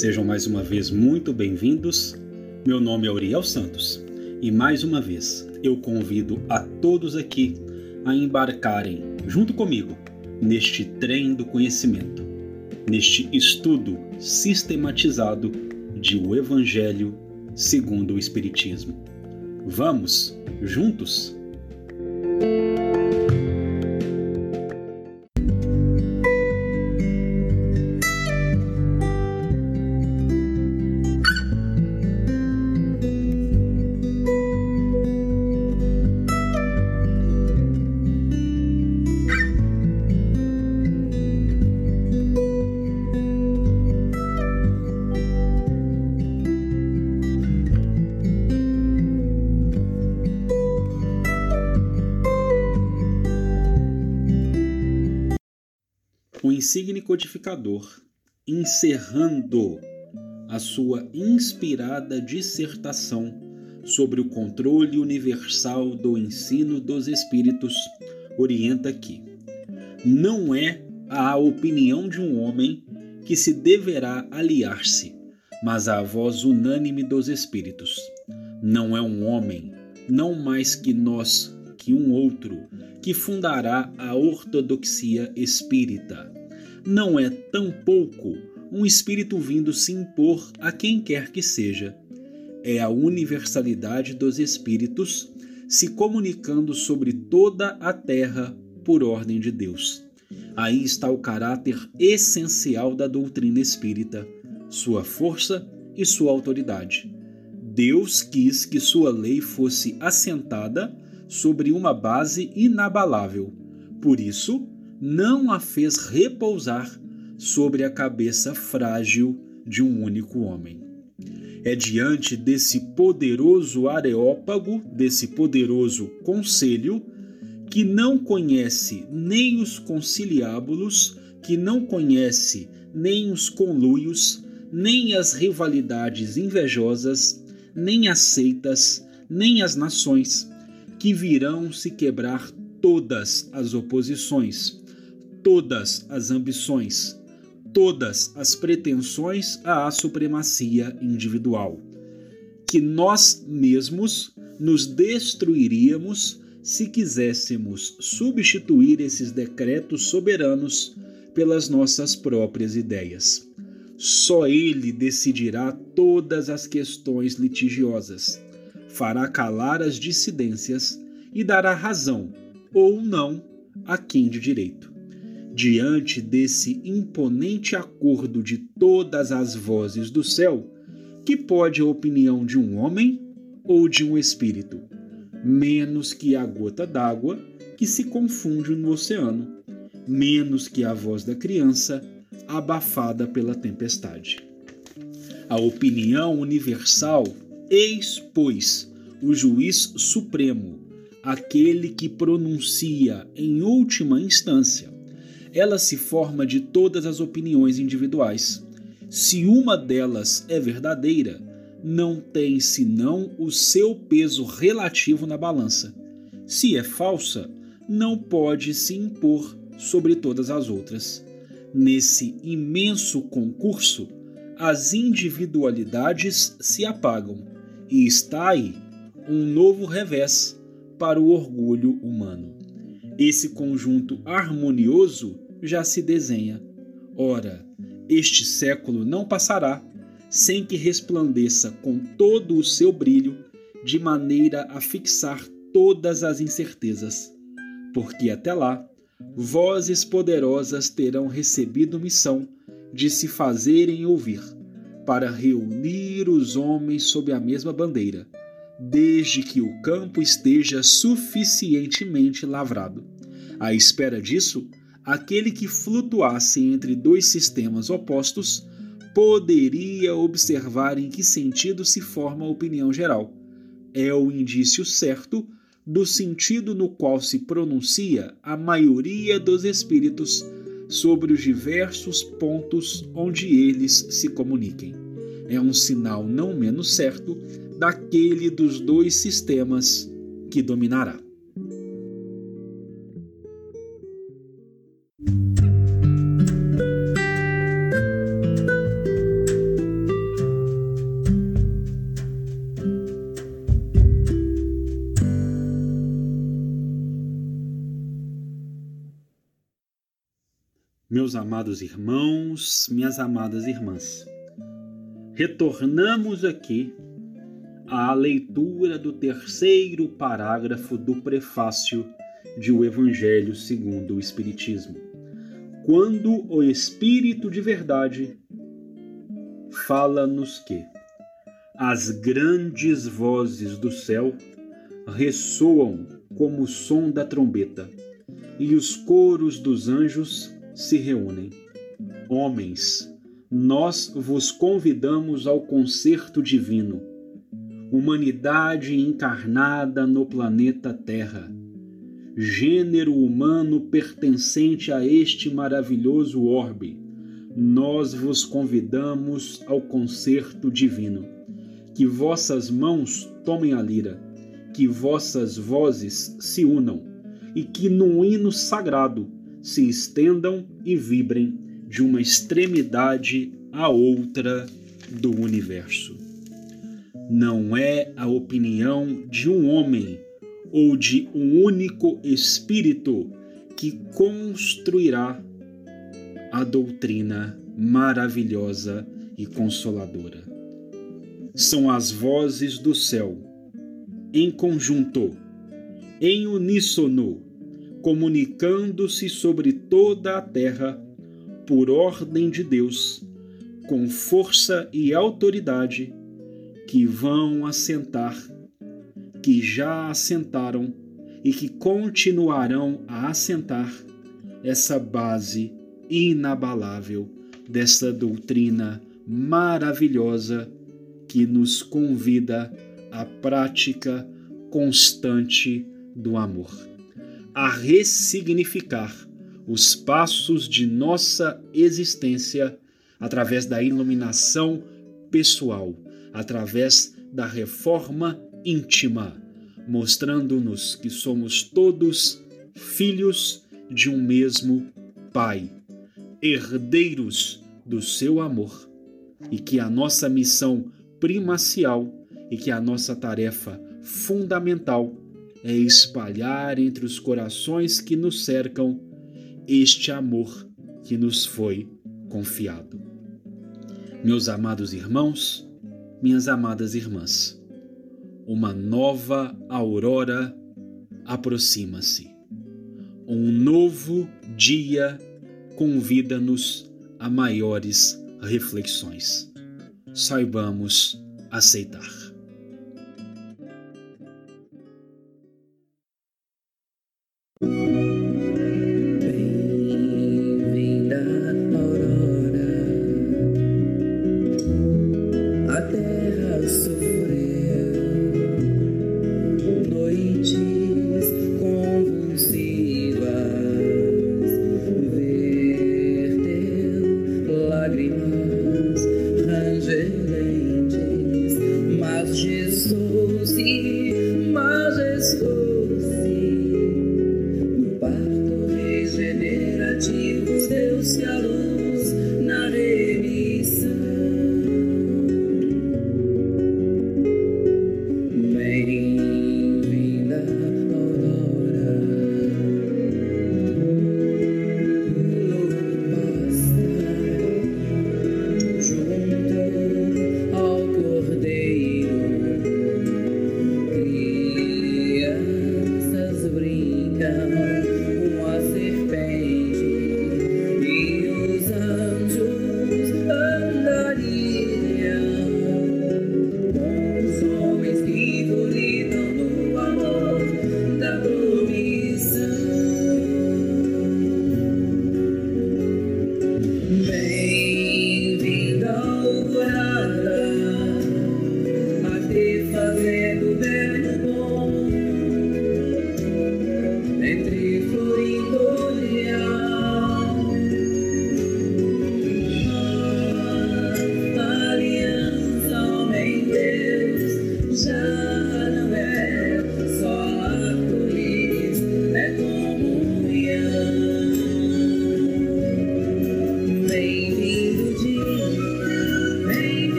Sejam mais uma vez muito bem-vindos. Meu nome é Uriel Santos e mais uma vez eu convido a todos aqui a embarcarem junto comigo neste trem do conhecimento, neste estudo sistematizado de o Evangelho segundo o Espiritismo. Vamos juntos? Insigne codificador, encerrando a sua inspirada dissertação sobre o controle universal do ensino dos espíritos, orienta aqui: não é a opinião de um homem que se deverá aliar-se, mas a voz unânime dos espíritos. Não é um homem, não mais que nós, que um outro, que fundará a ortodoxia espírita. Não é tampouco um espírito vindo se impor a quem quer que seja. É a universalidade dos espíritos se comunicando sobre toda a terra por ordem de Deus. Aí está o caráter essencial da doutrina espírita, sua força e sua autoridade. Deus quis que sua lei fosse assentada sobre uma base inabalável. Por isso, não a fez repousar sobre a cabeça frágil de um único homem. É diante desse poderoso areópago, desse poderoso conselho, que não conhece nem os conciliábulos, que não conhece nem os conluios, nem as rivalidades invejosas, nem as seitas, nem as nações, que virão se quebrar todas as oposições, todas as ambições, todas as pretensões à supremacia individual. Que nós mesmos nos destruiríamos se quiséssemos substituir esses decretos soberanos pelas nossas próprias ideias. Só ele decidirá todas as questões litigiosas fará calar as dissidências e dará razão, ou não, a quem de direito. Diante desse imponente acordo de todas as vozes do céu, que pode a opinião de um homem ou de um espírito, menos que a gota d'água que se confunde no oceano, menos que a voz da criança abafada pela tempestade. A opinião universal Eis, pois, o juiz supremo, aquele que pronuncia em última instância. Ela se forma de todas as opiniões individuais. Se uma delas é verdadeira, não tem senão o seu peso relativo na balança. Se é falsa, não pode se impor sobre todas as outras. Nesse imenso concurso, as individualidades se apagam e está aí um novo revés para o orgulho humano. Esse conjunto harmonioso já se desenha. Ora, este século não passará sem que resplandeça com todo o seu brilho, de maneira a fixar todas as incertezas, porque até lá vozes poderosas terão recebido missão de se fazerem ouvir para reunir os homens sob a mesma bandeira, desde que o campo esteja suficientemente lavrado. À espera disso, aquele que flutuasse entre dois sistemas opostos poderia observar em que sentido se forma a opinião geral. É o indício certo do sentido no qual se pronuncia a maioria dos espíritos sobre os diversos pontos onde eles se comuniquem. É um sinal não menos certo daquele dos dois sistemas que dominará. Meus amados irmãos, minhas amadas irmãs, retornamos aqui à leitura do terceiro parágrafo do prefácio de O Evangelho segundo o Espiritismo. Quando o Espírito de Verdade fala-nos que as grandes vozes do céu ressoam como o som da trombeta, e os coros dos anjos se reúnem. Homens, nós vos convidamos ao concerto divino, humanidade encarnada no planeta Terra, gênero humano pertencente a este maravilhoso orbe, nós vos convidamos ao concerto divino. Que vossas mãos tomem a lira, que vossas vozes se unam, e que num hino sagrado se estendam e vibrem de uma extremidade à outra do universo. Não é a opinião de um homem ou de um único espírito que construirá a doutrina maravilhosa e consoladora. São as vozes do céu, em conjunto, em uníssono, comunicando-se sobre toda a terra por ordem de Deus, com força e autoridade, que vão assentar, que já assentaram e que continuarão a assentar essa base inabalável dessa doutrina maravilhosa que nos convida à prática constante do amor a ressignificar os passos de nossa existência através da iluminação pessoal, através da reforma íntima, mostrando-nos que somos todos filhos de um mesmo Pai, herdeiros do seu amor, e que a nossa missão primacial e que a nossa tarefa fundamental é espalhar entre os corações que nos cercam este amor que nos foi confiado. Meus amados irmãos, minhas amadas irmãs, uma nova aurora aproxima-se. Um novo dia convida-nos a maiores reflexões. Saibamos aceitar.